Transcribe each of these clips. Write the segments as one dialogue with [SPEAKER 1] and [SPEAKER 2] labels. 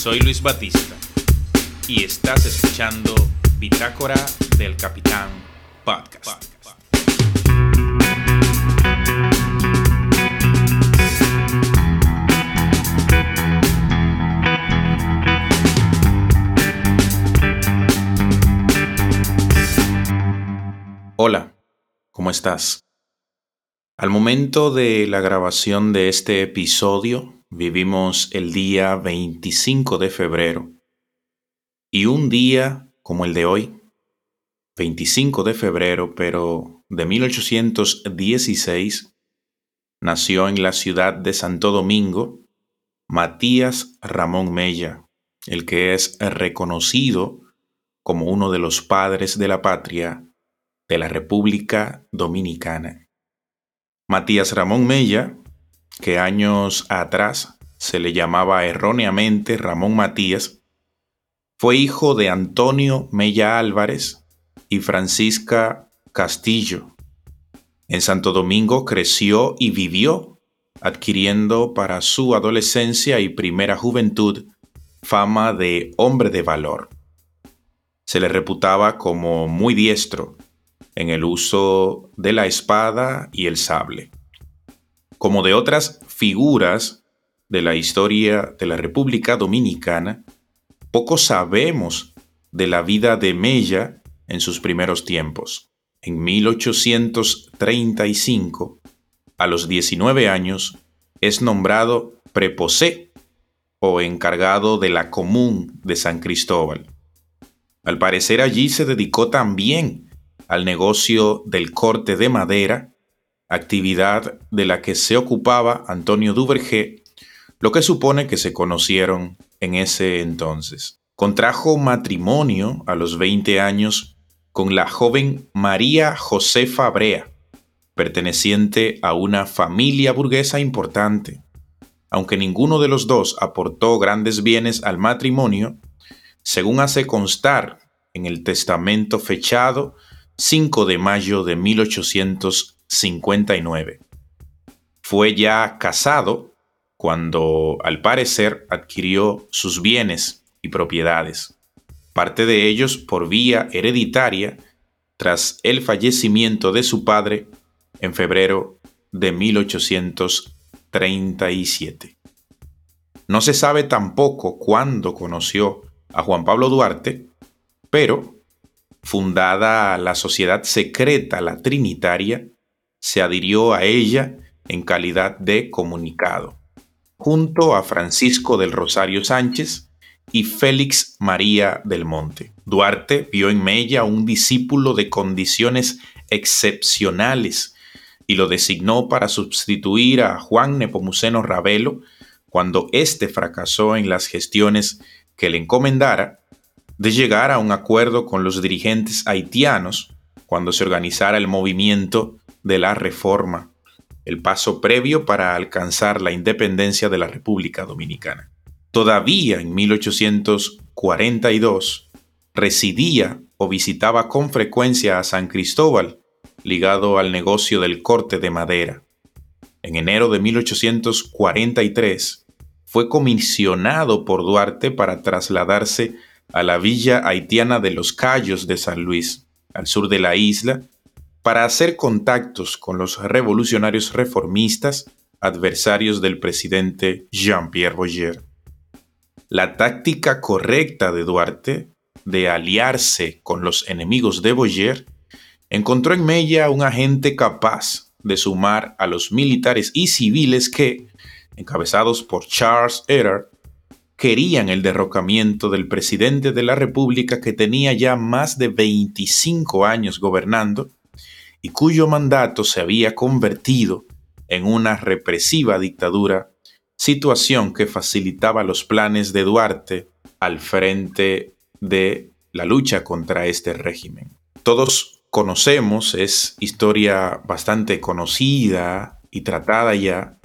[SPEAKER 1] Soy Luis Batista y estás escuchando Bitácora del Capitán Podcast. Hola, ¿cómo estás? Al momento de la grabación de este episodio, vivimos el día 25 de febrero y un día como el de hoy, 25 de febrero, pero de 1816, nació en la ciudad de Santo Domingo Matías Ramón Mella, el que es reconocido como uno de los padres de la patria de la República Dominicana. Matías Ramón Mella, que años atrás se le llamaba erróneamente Ramón Matías, fue hijo de Antonio Mella Álvarez y Francisca Castillo. En Santo Domingo creció y vivió, adquiriendo para su adolescencia y primera juventud fama de hombre de valor. Se le reputaba como muy diestro en el uso de la espada y el sable. Como de otras figuras de la historia de la República Dominicana, poco sabemos de la vida de Mella en sus primeros tiempos. En 1835, a los 19 años, es nombrado preposé o encargado de la común de San Cristóbal. Al parecer allí se dedicó también al negocio del corte de madera, actividad de la que se ocupaba Antonio Duvergé, lo que supone que se conocieron en ese entonces. Contrajo matrimonio a los 20 años con la joven María Josefa Brea, perteneciente a una familia burguesa importante. Aunque ninguno de los dos aportó grandes bienes al matrimonio, según hace constar en el testamento fechado 5 de mayo de 1859. Fue ya casado cuando, al parecer, adquirió sus bienes y propiedades, parte de ellos por vía hereditaria tras el fallecimiento de su padre en febrero de 1837. No se sabe tampoco cuándo conoció a Juan Pablo Duarte, pero fundada la Sociedad Secreta La Trinitaria, se adhirió a ella en calidad de comunicado, junto a Francisco del Rosario Sánchez y Félix María del Monte. Duarte vio en Mella un discípulo de condiciones excepcionales y lo designó para sustituir a Juan Nepomuceno Ravelo cuando éste fracasó en las gestiones que le encomendara de llegar a un acuerdo con los dirigentes haitianos cuando se organizara el movimiento de la reforma, el paso previo para alcanzar la independencia de la República Dominicana. Todavía en 1842 residía o visitaba con frecuencia a San Cristóbal, ligado al negocio del corte de madera. En enero de 1843 fue comisionado por Duarte para trasladarse a la villa haitiana de los Cayos de San Luis, al sur de la isla, para hacer contactos con los revolucionarios reformistas adversarios del presidente Jean-Pierre Boyer. La táctica correcta de Duarte de aliarse con los enemigos de Boyer encontró en Mella un agente capaz de sumar a los militares y civiles que, encabezados por Charles Erard, querían el derrocamiento del presidente de la República que tenía ya más de 25 años gobernando y cuyo mandato se había convertido en una represiva dictadura, situación que facilitaba los planes de Duarte al frente de la lucha contra este régimen. Todos conocemos, es historia bastante conocida y tratada ya,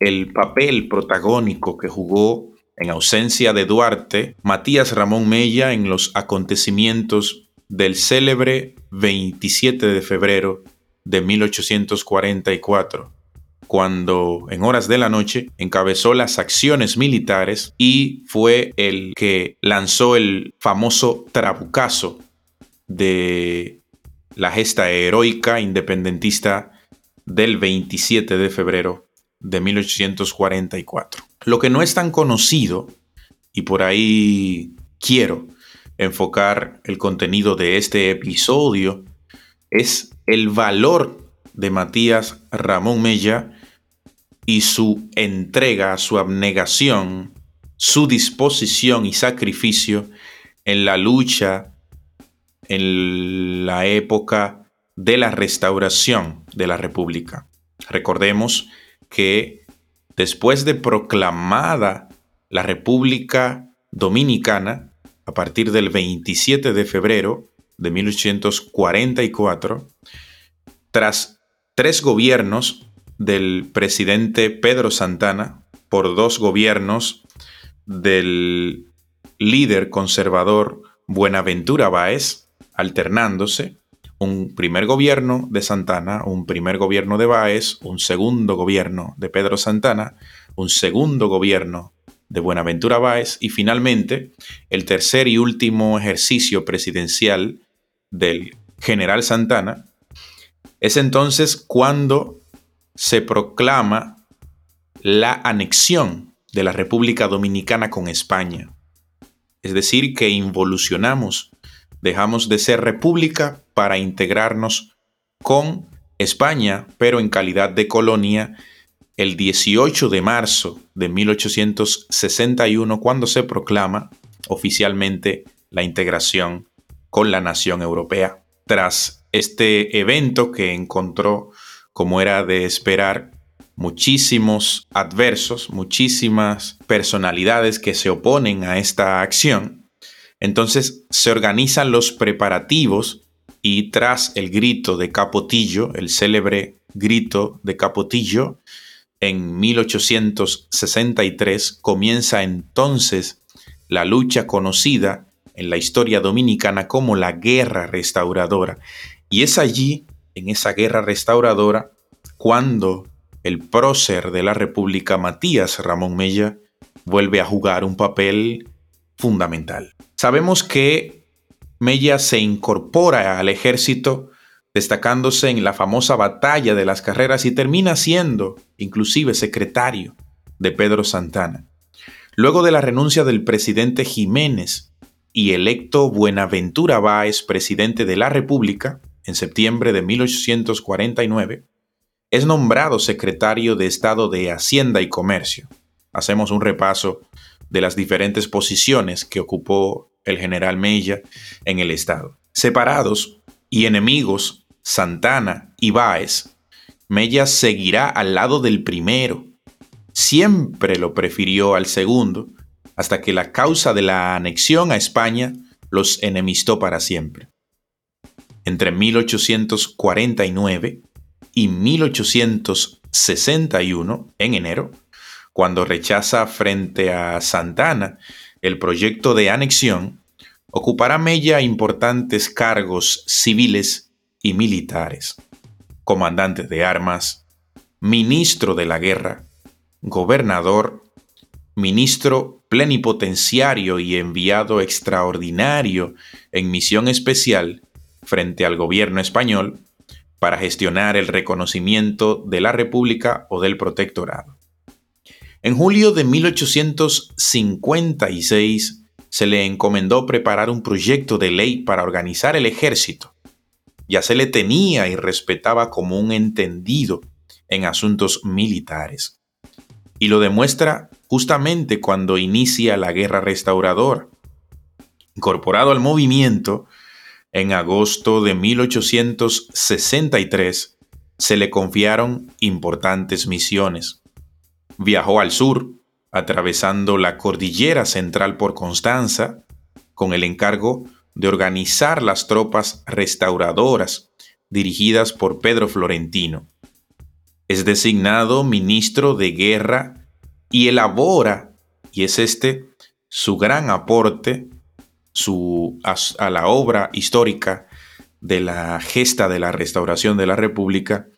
[SPEAKER 1] el papel protagónico que jugó en ausencia de Duarte, Matías Ramón Mella en los acontecimientos del célebre 27 de febrero de 1844, cuando en horas de la noche encabezó las acciones militares y fue el que lanzó el famoso trabucazo de la gesta heroica independentista del 27 de febrero de 1844. Lo que no es tan conocido, y por ahí quiero enfocar el contenido de este episodio, es el valor de Matías Ramón Mella y su entrega, su abnegación, su disposición y sacrificio en la lucha en la época de la restauración de la República. Recordemos que después de proclamada la República Dominicana, a partir del 27 de febrero de 1844, tras tres gobiernos del presidente Pedro Santana por dos gobiernos del líder conservador Buenaventura Báez, alternándose, un primer gobierno de Santana, un primer gobierno de Báez, un segundo gobierno de Pedro Santana, un segundo gobierno de Buenaventura Báez y finalmente el tercer y último ejercicio presidencial del general Santana, es entonces cuando se proclama la anexión de la República Dominicana con España. Es decir, que involucionamos, dejamos de ser república para integrarnos con España, pero en calidad de colonia el 18 de marzo de 1861 cuando se proclama oficialmente la integración con la nación europea. Tras este evento que encontró, como era de esperar, muchísimos adversos, muchísimas personalidades que se oponen a esta acción, entonces se organizan los preparativos y tras el grito de Capotillo, el célebre grito de Capotillo, en 1863 comienza entonces la lucha conocida en la historia dominicana como la Guerra Restauradora. Y es allí, en esa Guerra Restauradora, cuando el prócer de la República, Matías Ramón Mella, vuelve a jugar un papel fundamental. Sabemos que Mella se incorpora al ejército destacándose en la famosa batalla de las carreras y termina siendo inclusive secretario de Pedro Santana. Luego de la renuncia del presidente Jiménez y electo Buenaventura Báez presidente de la República en septiembre de 1849, es nombrado secretario de Estado de Hacienda y Comercio. Hacemos un repaso de las diferentes posiciones que ocupó el general Mella en el Estado. Separados y enemigos Santana y Báez, Mella seguirá al lado del primero. Siempre lo prefirió al segundo, hasta que la causa de la anexión a España los enemistó para siempre. Entre 1849 y 1861, en enero, cuando rechaza frente a Santana el proyecto de anexión, ocupará Mella importantes cargos civiles y militares, comandantes de armas, ministro de la guerra, gobernador, ministro plenipotenciario y enviado extraordinario en misión especial frente al gobierno español para gestionar el reconocimiento de la República o del Protectorado. En julio de 1856 se le encomendó preparar un proyecto de ley para organizar el ejército ya se le tenía y respetaba como un entendido en asuntos militares. Y lo demuestra justamente cuando inicia la guerra restauradora. Incorporado al movimiento, en agosto de 1863 se le confiaron importantes misiones. Viajó al sur, atravesando la cordillera central por Constanza, con el encargo de organizar las tropas restauradoras dirigidas por Pedro Florentino. Es designado ministro de guerra y elabora, y es este su gran aporte a, a la obra histórica de la gesta de la restauración de la República,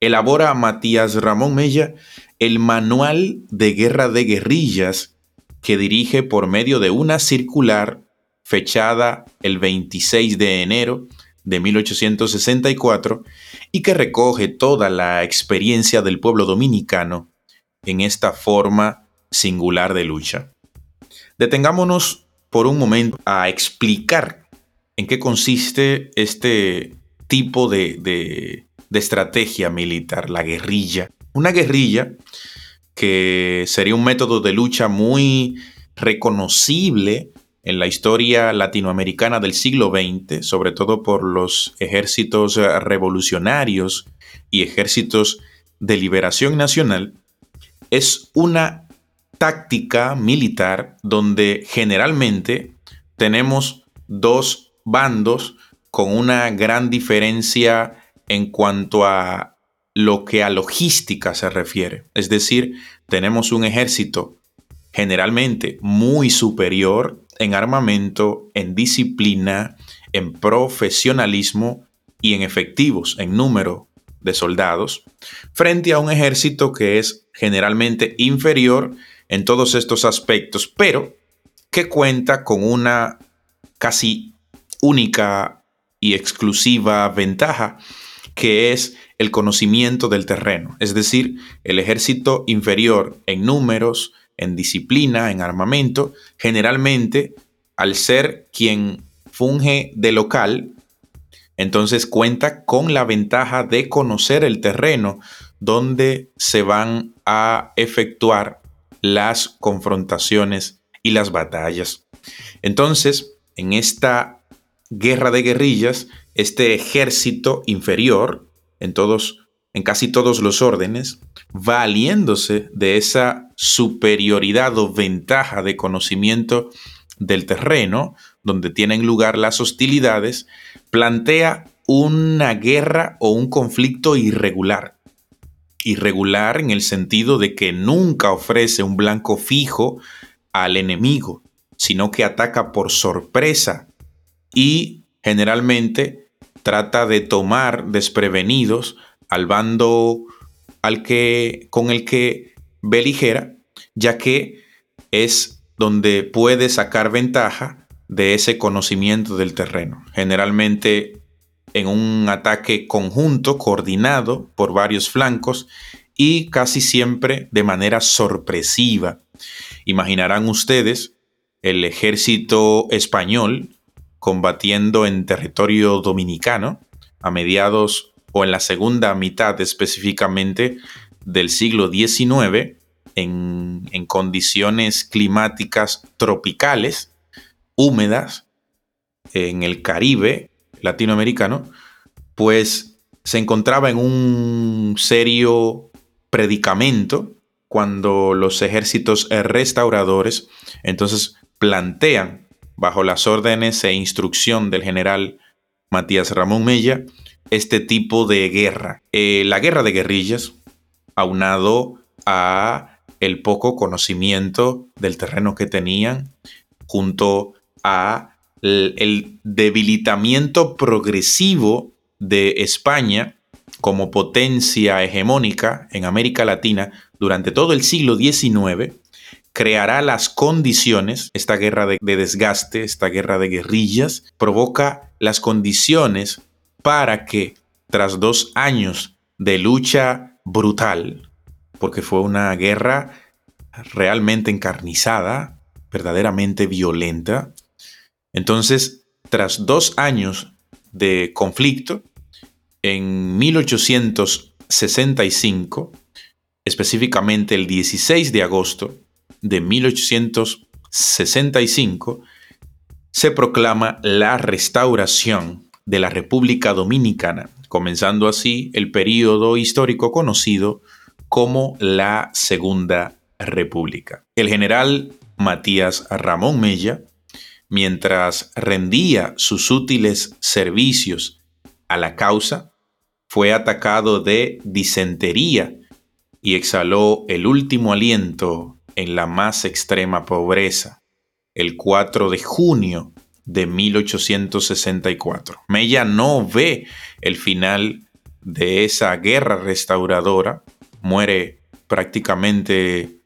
[SPEAKER 1] elabora Matías Ramón Mella el Manual de Guerra de Guerrillas que dirige por medio de una circular fechada el 26 de enero de 1864 y que recoge toda la experiencia del pueblo dominicano en esta forma singular de lucha. Detengámonos por un momento a explicar en qué consiste este tipo de, de, estrategia militar, la guerrilla. Una guerrilla que sería un método de lucha muy reconocible en la historia latinoamericana del siglo XX, sobre todo por los ejércitos revolucionarios y ejércitos de liberación nacional, es una táctica militar donde generalmente tenemos dos bandos con una gran diferencia en cuanto a lo que a logística se refiere. Es decir, tenemos un ejército generalmente muy superior en armamento, en disciplina, en profesionalismo y en efectivos, en número de soldados, frente a un ejército que es generalmente inferior en todos estos aspectos, pero que cuenta con una casi única y exclusiva ventaja, que es el conocimiento del terreno. Es decir, el ejército inferior en números, en disciplina, en armamento, generalmente, al ser quien funge de local, entonces cuenta con la ventaja de conocer el terreno donde se van a efectuar las confrontaciones y las batallas. Entonces, en esta guerra de guerrillas, este ejército inferior, en todos en casi todos los órdenes, valiéndose de esa superioridad o ventaja de conocimiento del terreno, donde tienen lugar las hostilidades, plantea una guerra o un conflicto irregular. Irregular en el sentido de que nunca ofrece un blanco fijo al enemigo, sino que ataca por sorpresa y generalmente trata de tomar desprevenidos al bando al que, con el que beligera, ya que es donde puede sacar ventaja de ese conocimiento del terreno. Generalmente en un ataque conjunto, coordinado por varios flancos y casi siempre de manera sorpresiva. Imaginarán ustedes el ejército español combatiendo en territorio dominicano a mediados o en la segunda mitad específicamente del siglo XIX, en, en condiciones climáticas tropicales, húmedas, en el Caribe latinoamericano, pues se encontraba en un serio predicamento cuando los ejércitos restauradores entonces plantean bajo las órdenes e instrucción del general Matías Ramón Mella este tipo de guerra. Eh, la guerra de guerrillas, aunado a el poco conocimiento del terreno que tenían, junto a el debilitamiento progresivo de España como potencia hegemónica en América Latina durante todo el siglo XIX, creará las condiciones, esta guerra de, desgaste, esta guerra de guerrillas, provoca las condiciones para que tras dos años de lucha brutal, porque fue una guerra realmente encarnizada, verdaderamente violenta, entonces, tras dos años de conflicto, en 1865, específicamente el 16 de agosto de 1865, se proclama la restauración de la República Dominicana, comenzando así el periodo histórico conocido como la Segunda República. El general Matías Ramón Mella, mientras rendía sus útiles servicios a la causa, fue atacado de disentería y exhaló el último aliento en la más extrema pobreza el 4 de junio de 1864. Mella no ve el final de esa guerra restauradora, muere prácticamente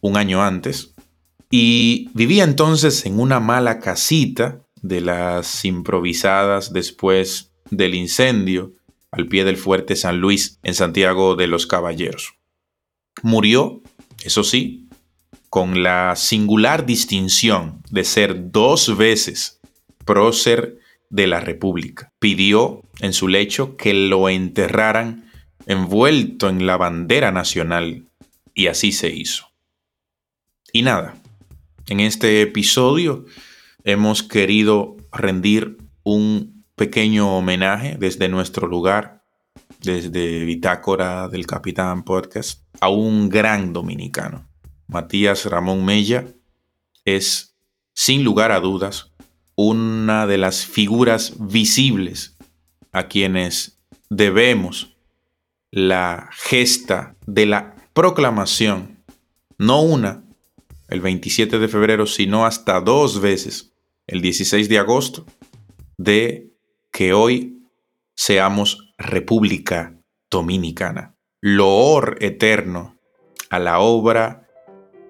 [SPEAKER 1] un año antes, y vivía entonces en una mala casita de las improvisadas después del incendio al pie del fuerte San Luis en Santiago de los Caballeros. Murió, eso sí, con la singular distinción de ser dos veces prócer de la República. Pidió en su lecho que lo enterraran envuelto en la bandera nacional y así se hizo. Y nada, en este episodio hemos querido rendir un pequeño homenaje desde nuestro lugar, desde Bitácora del Capitán Podcast, a un gran dominicano. Matías Ramón Mella es, sin lugar a dudas, una de las figuras visibles a quienes debemos la gesta de la proclamación, no una, el 27 de febrero, sino hasta dos veces, el 16 de agosto, de que hoy seamos República Dominicana. Loor eterno a la obra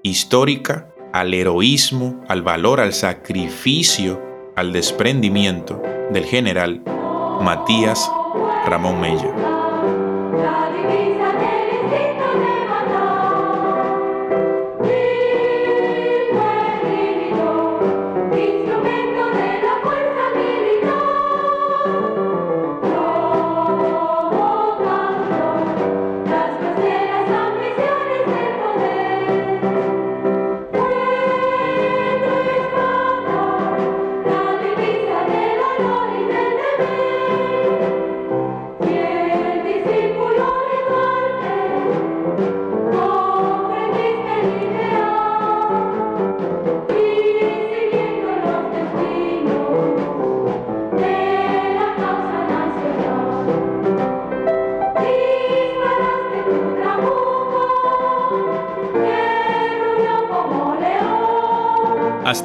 [SPEAKER 1] histórica, al heroísmo, al valor, al sacrificio, al desprendimiento del general Matías Ramón Mella.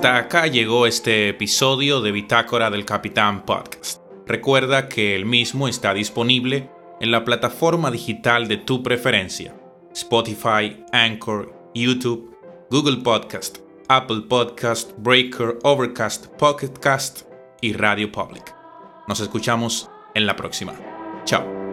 [SPEAKER 1] Hasta acá llegó este episodio de Bitácora del Capitán Podcast. Recuerda que el mismo está disponible en la plataforma digital de tu preferencia. Spotify, Anchor, YouTube, Google Podcast, Apple Podcast, Breaker, Overcast, Pocketcast y Radio Public. Nos escuchamos en la próxima. Chao.